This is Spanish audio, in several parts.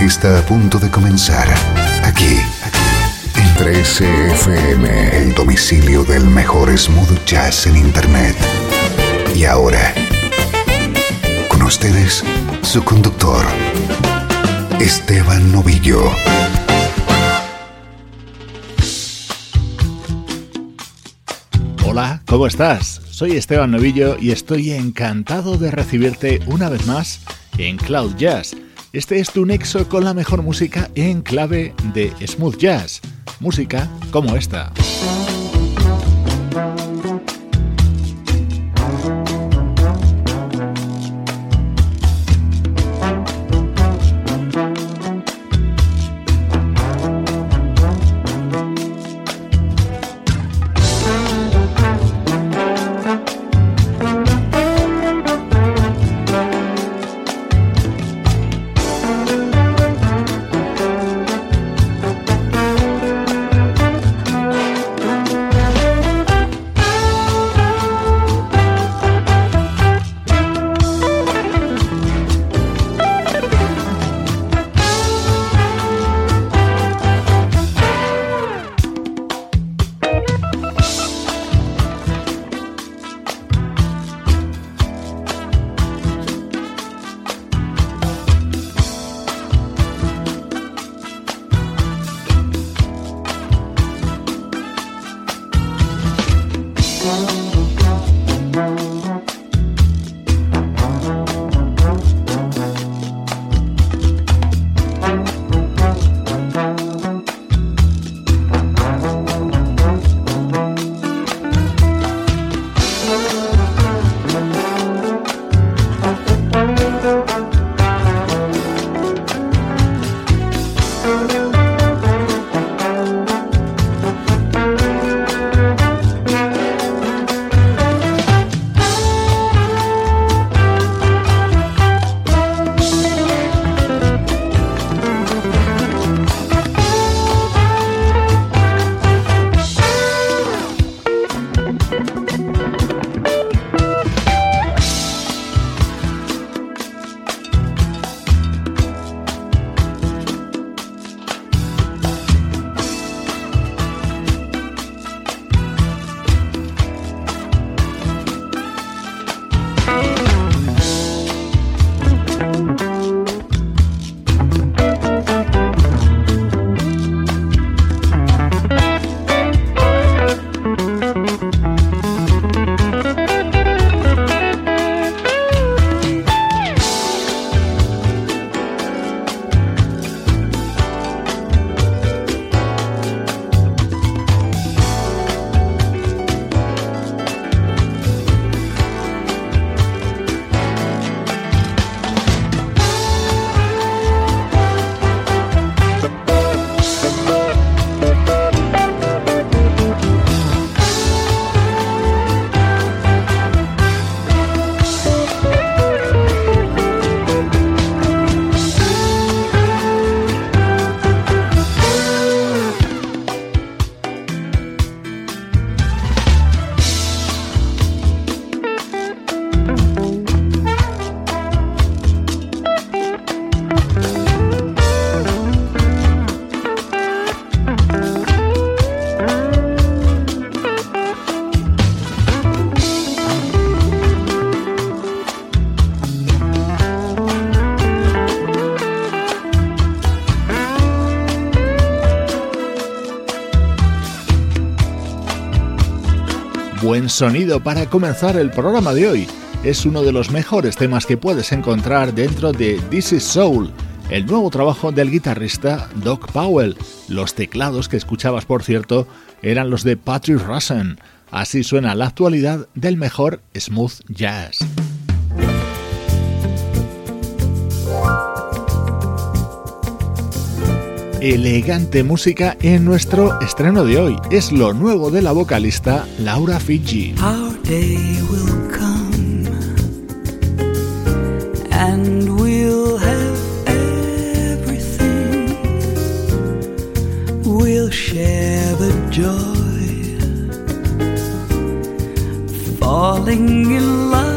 Está a punto de comenzar aquí en 13FM, el domicilio del mejor smooth jazz en Internet. Y ahora, con ustedes, su conductor, Esteban Novillo. Hola, ¿cómo estás? Soy Esteban Novillo y estoy encantado de recibirte una vez más en Cloud Jazz. Este es tu nexo con la mejor música en clave de smooth jazz. Música como esta. Sonido para comenzar el programa de hoy. Es uno de los mejores temas que puedes encontrar dentro de This Is Soul, el nuevo trabajo del guitarrista Doc Powell. Los teclados que escuchabas, por cierto, eran los de Patrick Russen. Así suena la actualidad del mejor smooth jazz. Elegante música en nuestro estreno de hoy. Es lo nuevo de la vocalista Laura Fiji. Our day will come and we'll have everything. We'll share the joy. Falling in love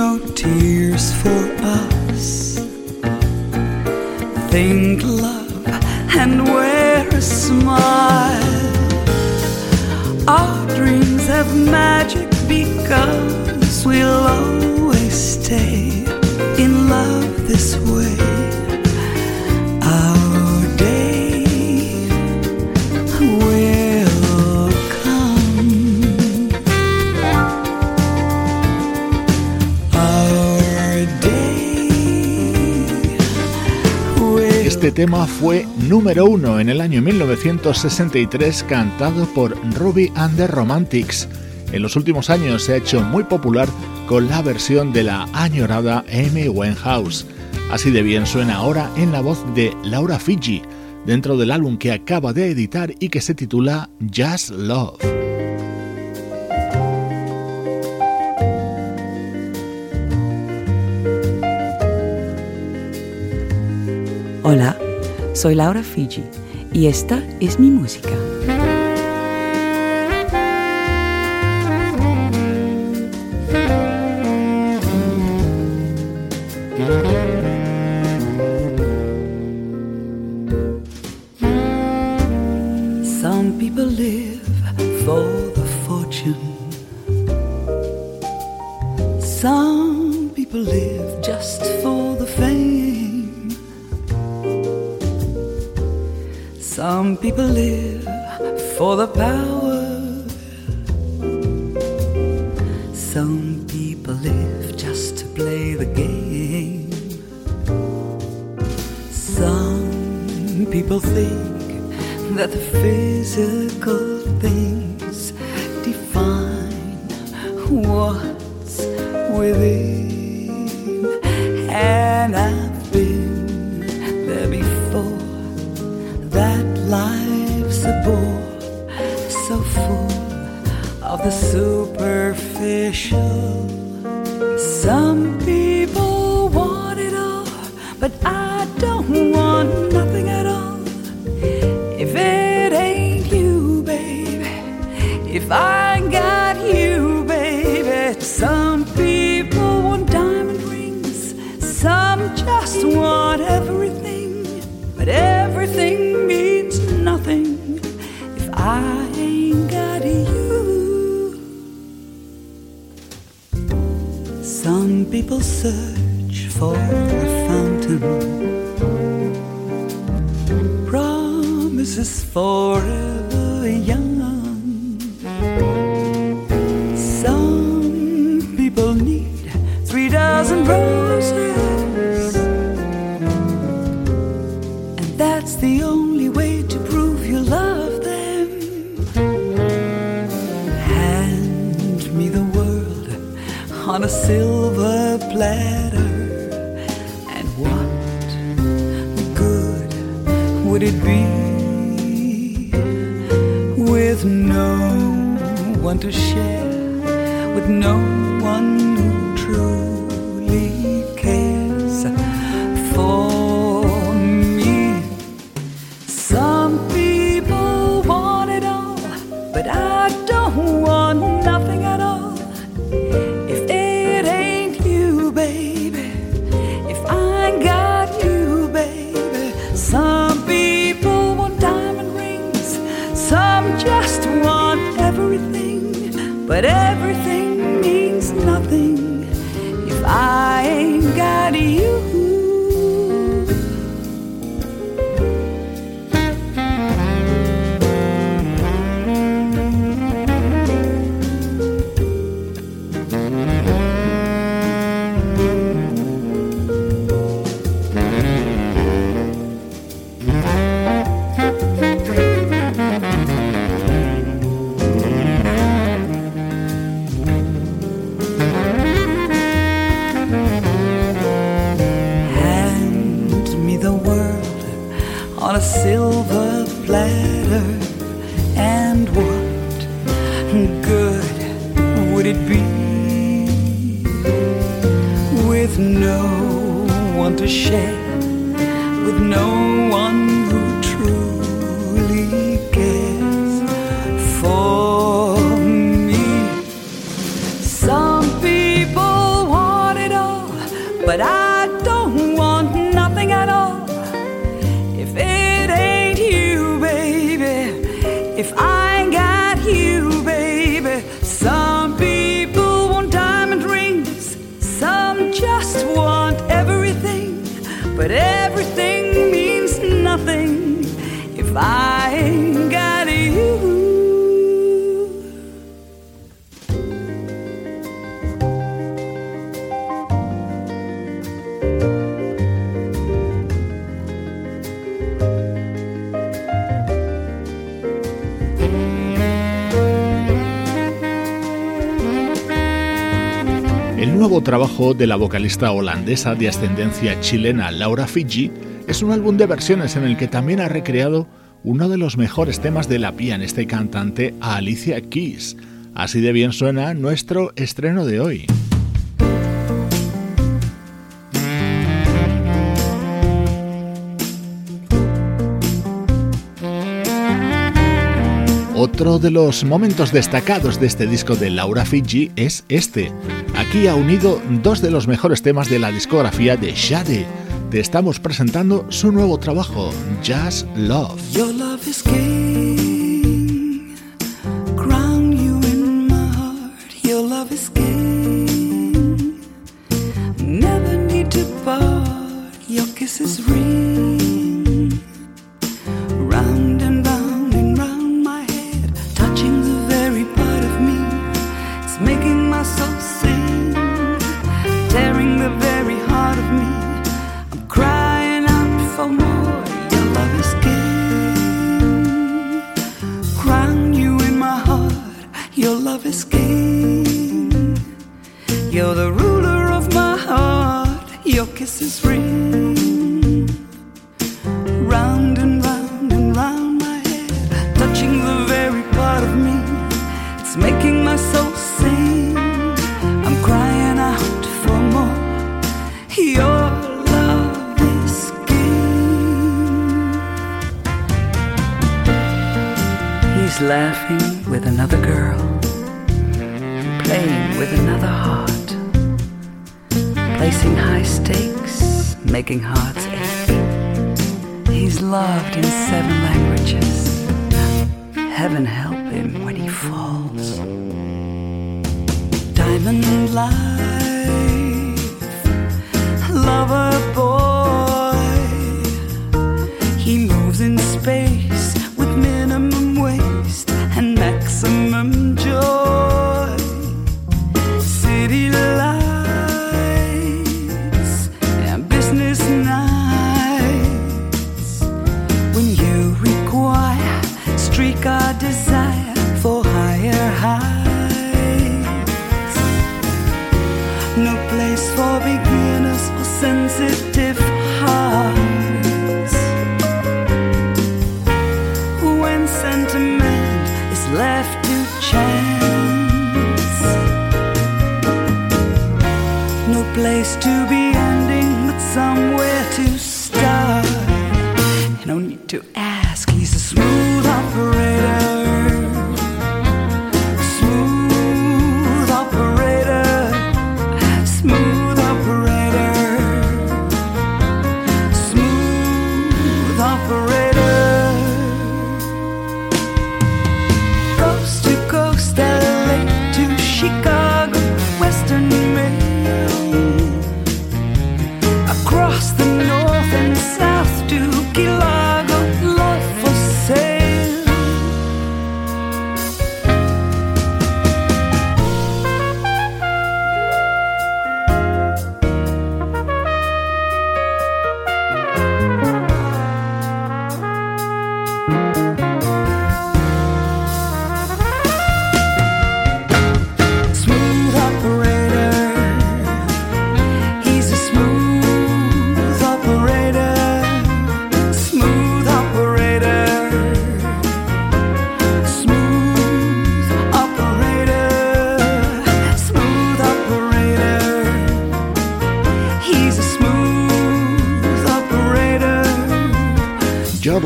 no tears for us. Think love and wear a smile. Our dreams have magic because we'll always stay tema fue número uno en el año 1963 cantado por Ruby and the Romantics. En los últimos años se ha hecho muy popular con la versión de la añorada Amy Winehouse. Así de bien suena ahora en la voz de Laura Fiji, dentro del álbum que acaba de editar y que se titula Just Love. Soy Laura Fiji y esta es mi música. That the physical things define what's people search for a fountain. Promises forever young. Platter, and what good would it be with no one to share, with no nuevo trabajo de la vocalista holandesa de ascendencia chilena Laura Fiji es un álbum de versiones en el que también ha recreado uno de los mejores temas de la pianista y cantante Alicia Keys. Así de bien suena nuestro estreno de hoy. Otro de los momentos destacados de este disco de Laura Fiji es este. Aquí ha unido dos de los mejores temas de la discografía de Shade. Te estamos presentando su nuevo trabajo, Just Love. With another heart, placing high stakes, making hearts ache. He's loved in seven languages. Heaven help him when he falls. Diamond light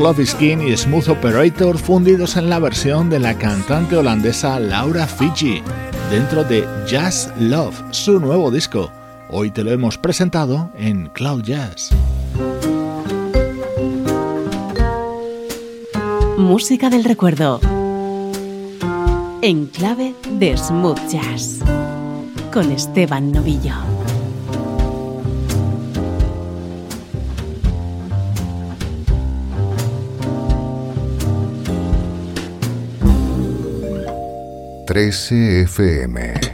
Love is King y Smooth Operator fundidos en la versión de la cantante holandesa Laura Fiji dentro de Jazz Love, su nuevo disco. Hoy te lo hemos presentado en Cloud Jazz. Música del recuerdo. En clave de Smooth Jazz. Con Esteban Novillo. 13 FM.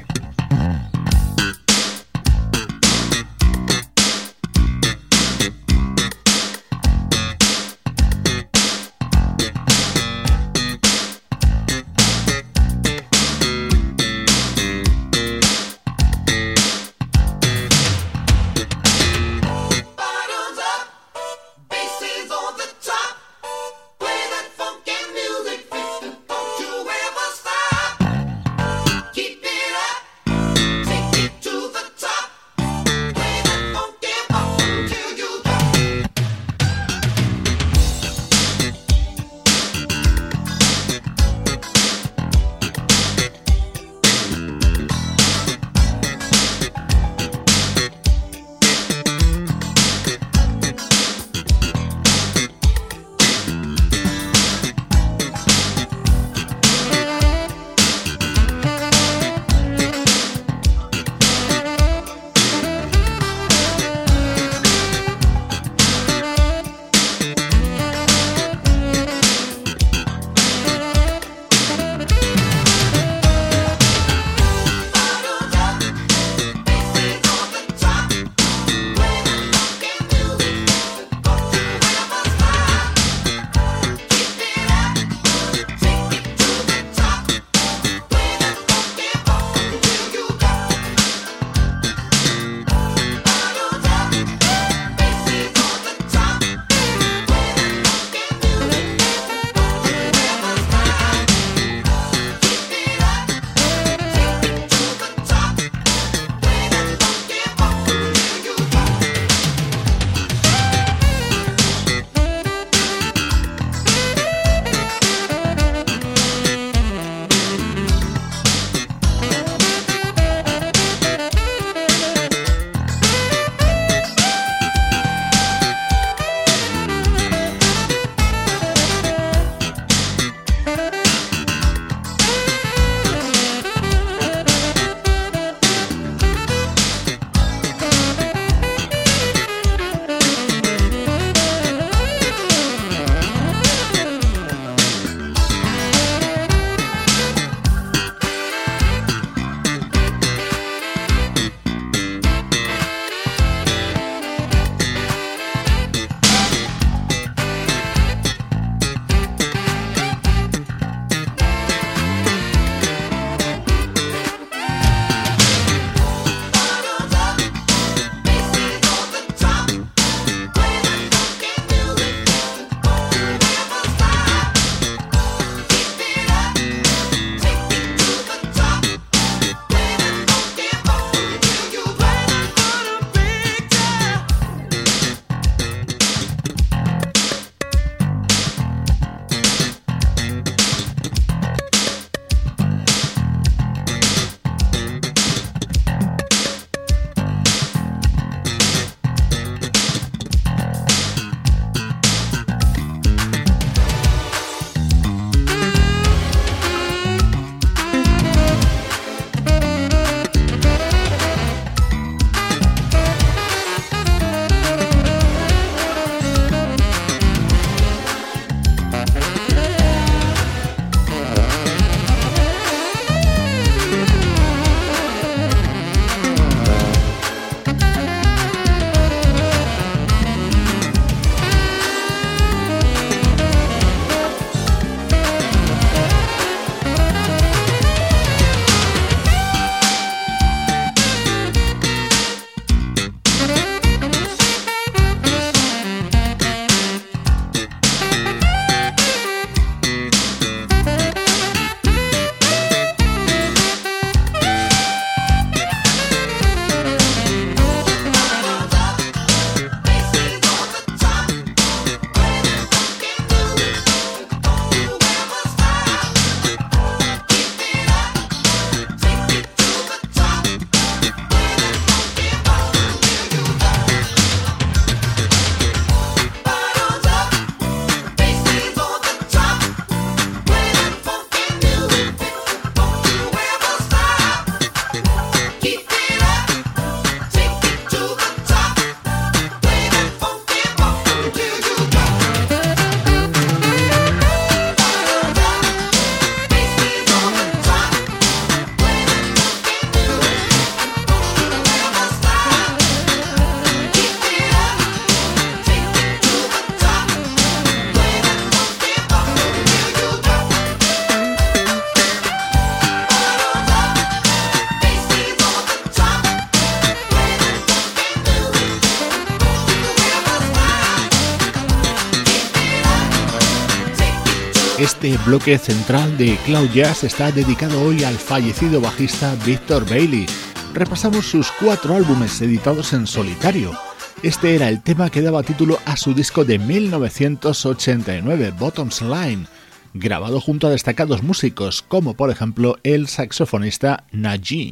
Este bloque central de Cloud Jazz está dedicado hoy al fallecido bajista Victor Bailey. Repasamos sus cuatro álbumes editados en solitario. Este era el tema que daba título a su disco de 1989, Bottoms Line, grabado junto a destacados músicos como por ejemplo el saxofonista Najee.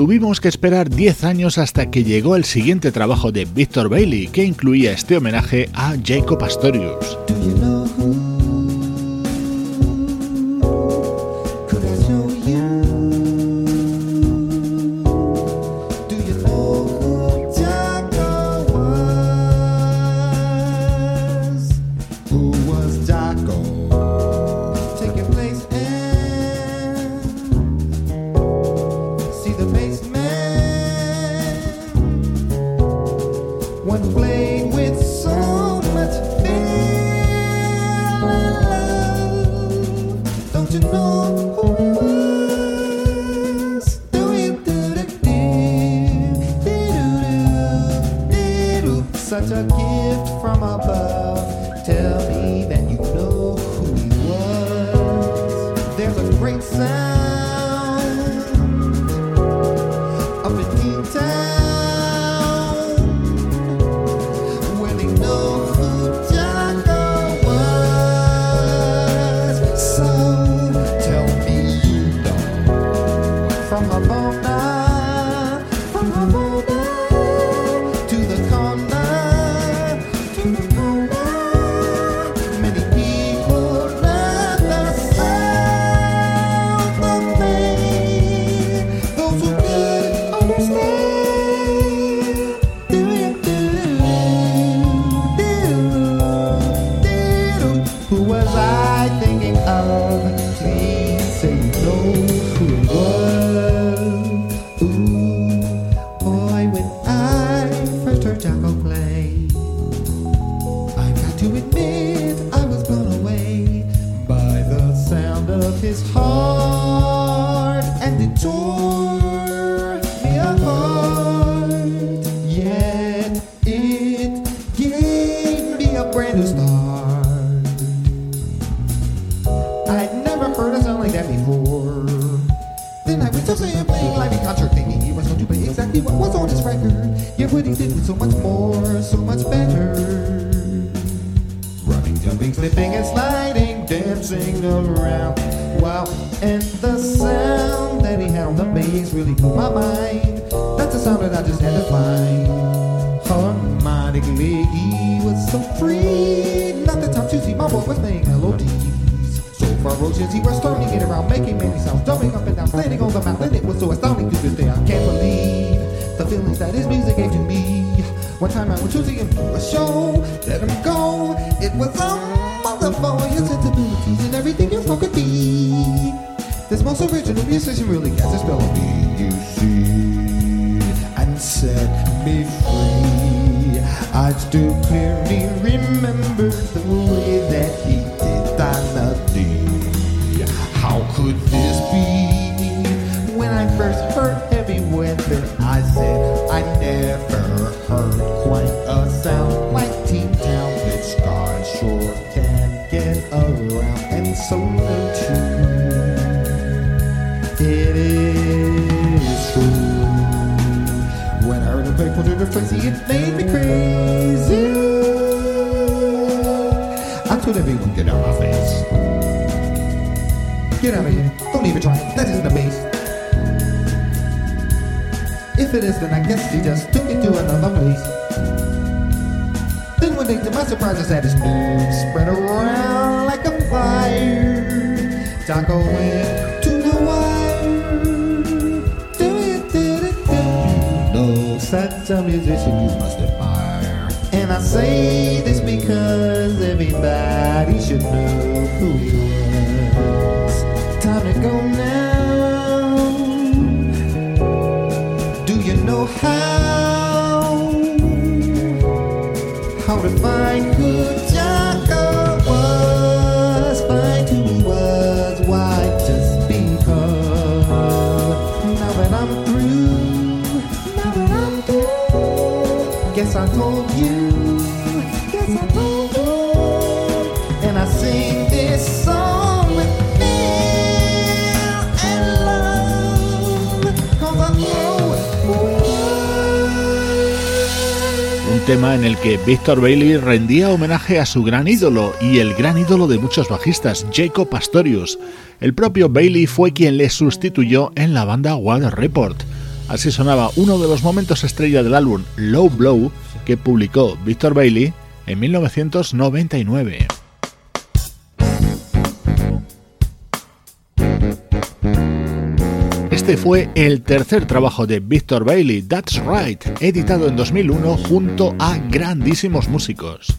Tuvimos que esperar 10 años hasta que llegó el siguiente trabajo de Victor Bailey, que incluía este homenaje a Jacob Astorius. when playing. dancing around. Wow, and the sound that he had on the bass really blew my mind. That's a sound that I just had to find. Harmonically, he was so free. Not the time to see my boy was playing melodies. So ferocious, he was storming it around, making many sounds, jumping up and down, standing on the mountain. It was so astounding to this day, I can't believe the feelings that his music gave to me. One time I was choosing him for a show, let him go. It was on love for your sensibilities and everything you fucking be. This most original musician really gets a spell on me, you see, and set me free. I still clearly remember the way that he did that melody. How could this be? When I first heard heavy weather, I said I never heard quite a sound like somewhere true. It is true. When I heard the people do the crazy, it made me crazy. I told everyone, get out of my face. Get out of here. Don't even try. That isn't the base. If it is, then I guess you just took it to another place. Then one day, to my surprise, I its it spread around wire. Taco went to the wire. Do it, did it, did No such a musician, you must admire. And I say this because everybody should know who he was. Time to go now. Do you know how? How to find good Un tema en el que Victor Bailey rendía homenaje a su gran ídolo y el gran ídolo de muchos bajistas, Jacob Pastorius. El propio Bailey fue quien le sustituyó en la banda Wild Report. Así sonaba uno de los momentos estrella del álbum Low Blow que publicó Victor Bailey en 1999. Este fue el tercer trabajo de Victor Bailey, That's Right, editado en 2001 junto a grandísimos músicos.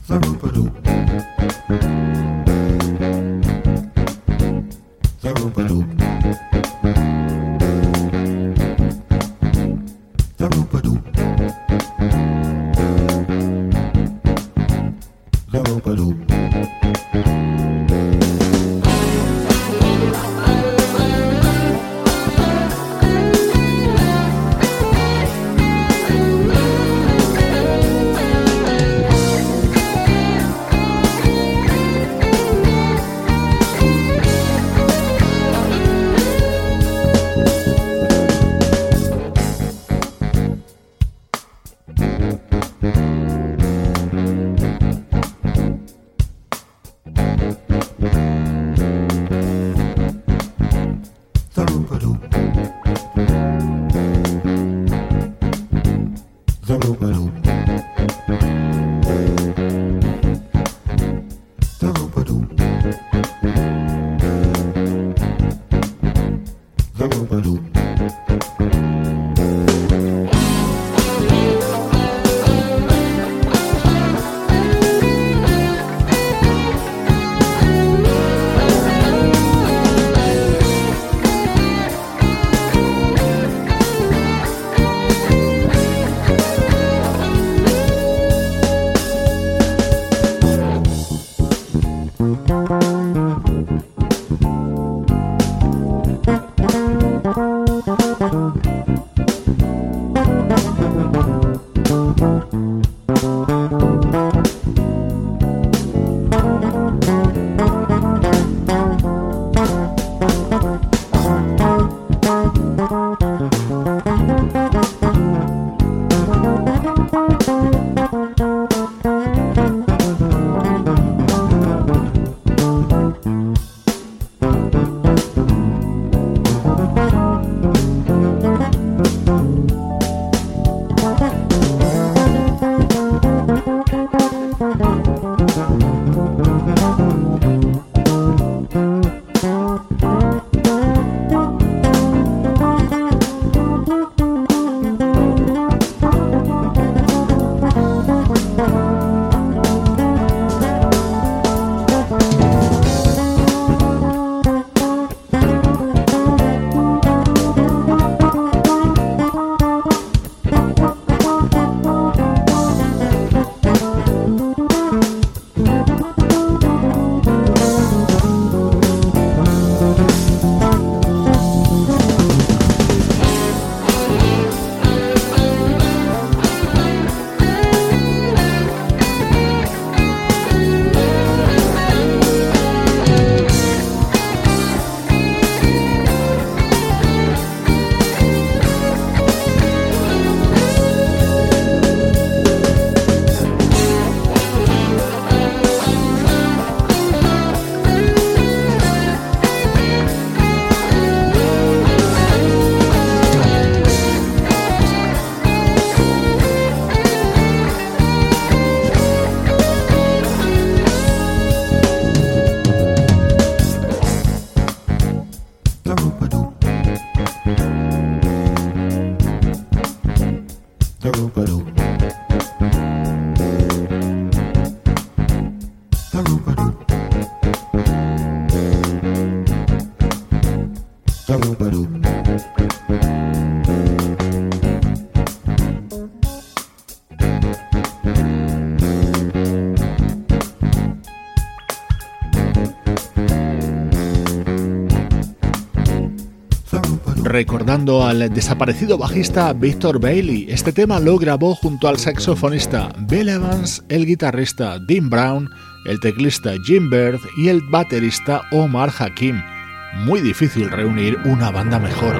Recordando al desaparecido bajista Victor Bailey. Este tema lo grabó junto al saxofonista Bill Evans, el guitarrista Dean Brown el teclista Jim Bird y el baterista Omar Hakim. Muy difícil reunir una banda mejor.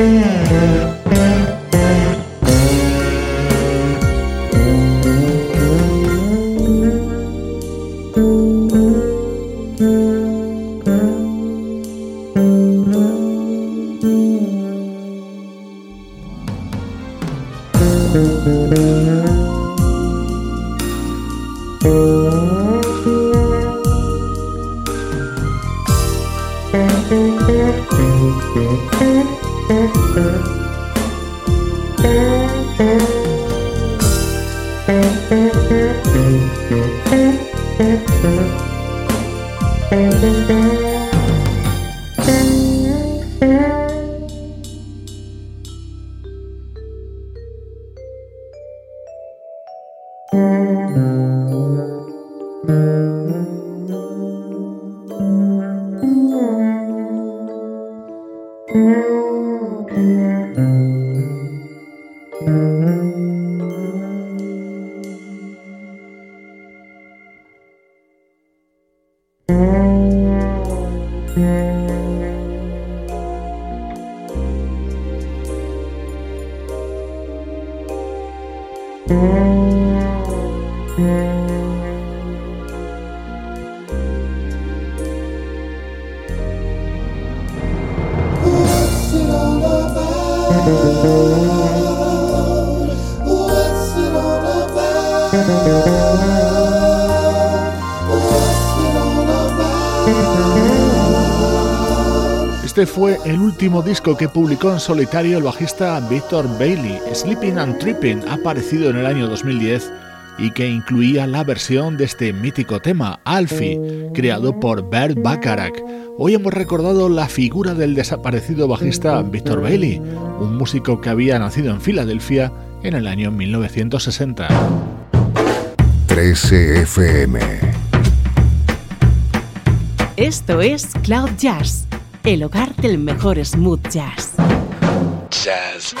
Este último disco que publicó en solitario el bajista Victor Bailey. Sleeping and Tripping ha aparecido en el año 2010 y que incluía la versión de este mítico tema, Alfie, creado por Bert Bacharach. Hoy hemos recordado la figura del desaparecido bajista Victor Bailey, un músico que había nacido en Filadelfia en el año 1960. 13 FM. Esto es Cloud Jazz el hogar del mejor smooth jazz. Jazz.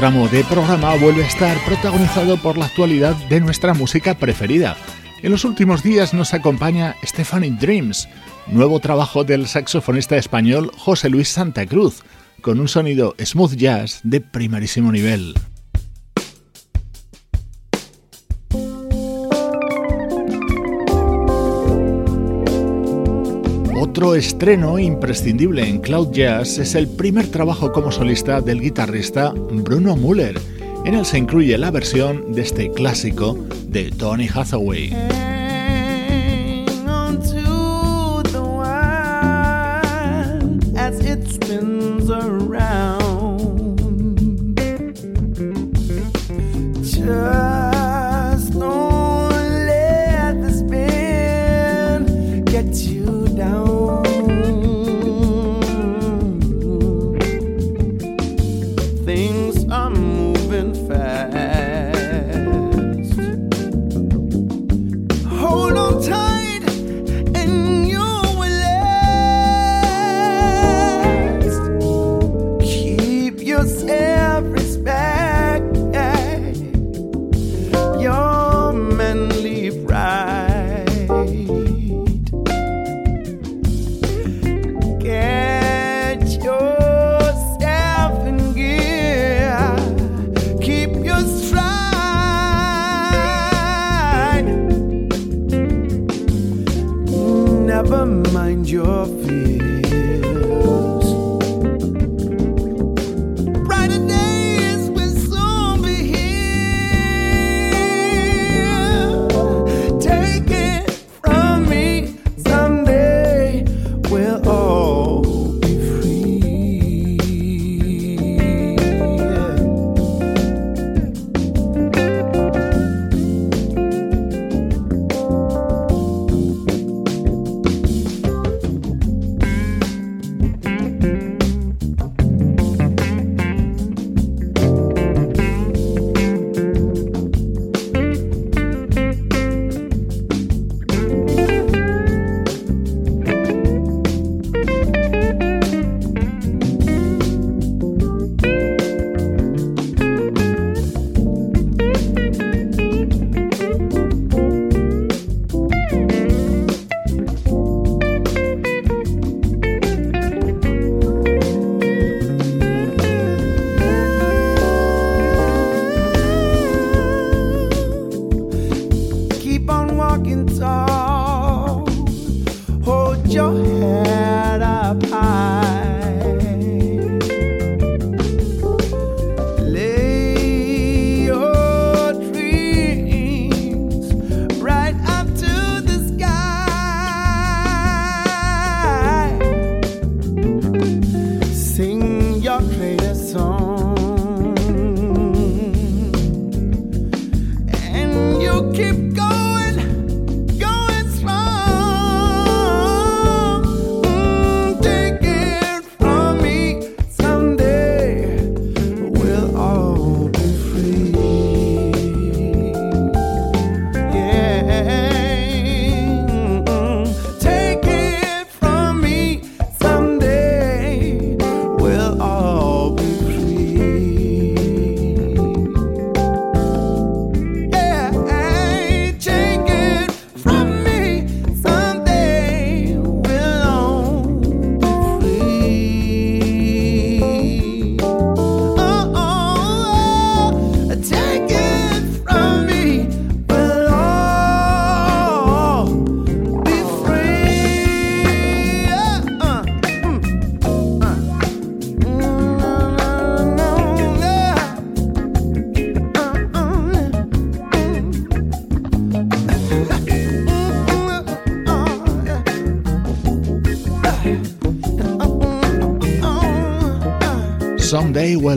Tramo de programa vuelve a estar protagonizado por la actualidad de nuestra música preferida. En los últimos días nos acompaña Stephanie Dreams, nuevo trabajo del saxofonista español José Luis Santa Cruz, con un sonido smooth jazz de primerísimo nivel. Otro estreno imprescindible en Cloud Jazz es el primer trabajo como solista del guitarrista Bruno Muller. En él se incluye la versión de este clásico de Tony Hathaway.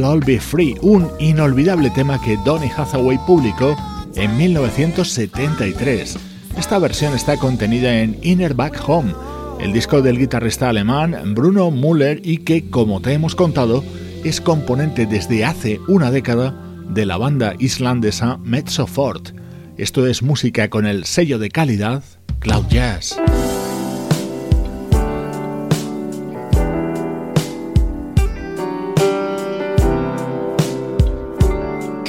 All Be Free, un inolvidable tema que Donny Hathaway publicó en 1973. Esta versión está contenida en Inner Back Home, el disco del guitarrista alemán Bruno Müller y que, como te hemos contado, es componente desde hace una década de la banda islandesa Mezzo Fort. Esto es música con el sello de calidad Cloud Jazz.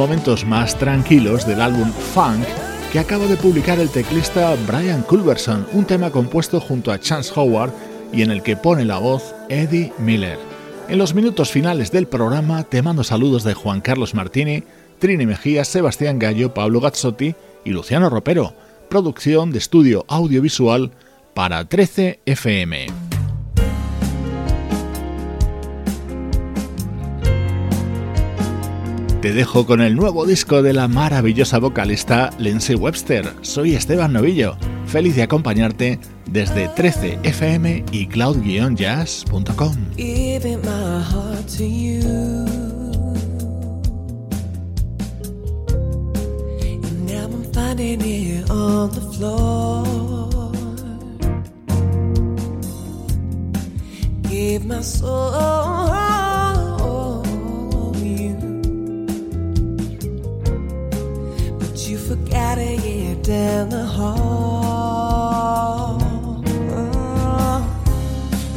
Momentos más tranquilos del álbum Funk que acaba de publicar el teclista Brian Culberson, un tema compuesto junto a Chance Howard y en el que pone la voz Eddie Miller. En los minutos finales del programa te mando saludos de Juan Carlos Martini, Trini Mejía, Sebastián Gallo, Pablo Gazzotti y Luciano Ropero, producción de estudio audiovisual para 13 FM. Te dejo con el nuevo disco de la maravillosa vocalista Lindsay Webster. Soy Esteban Novillo. Feliz de acompañarte desde 13fm y cloud-jazz.com. forgot it down the hall. Uh,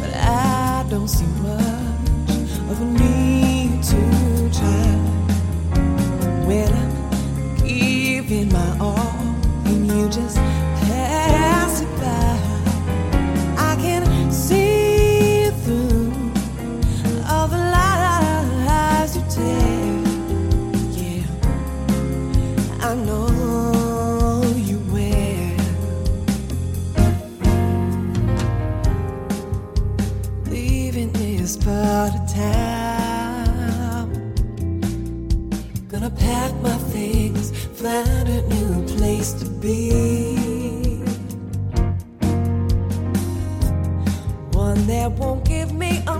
but I don't see much of a need to try when I'm giving my all and you just to be. One that won't give me a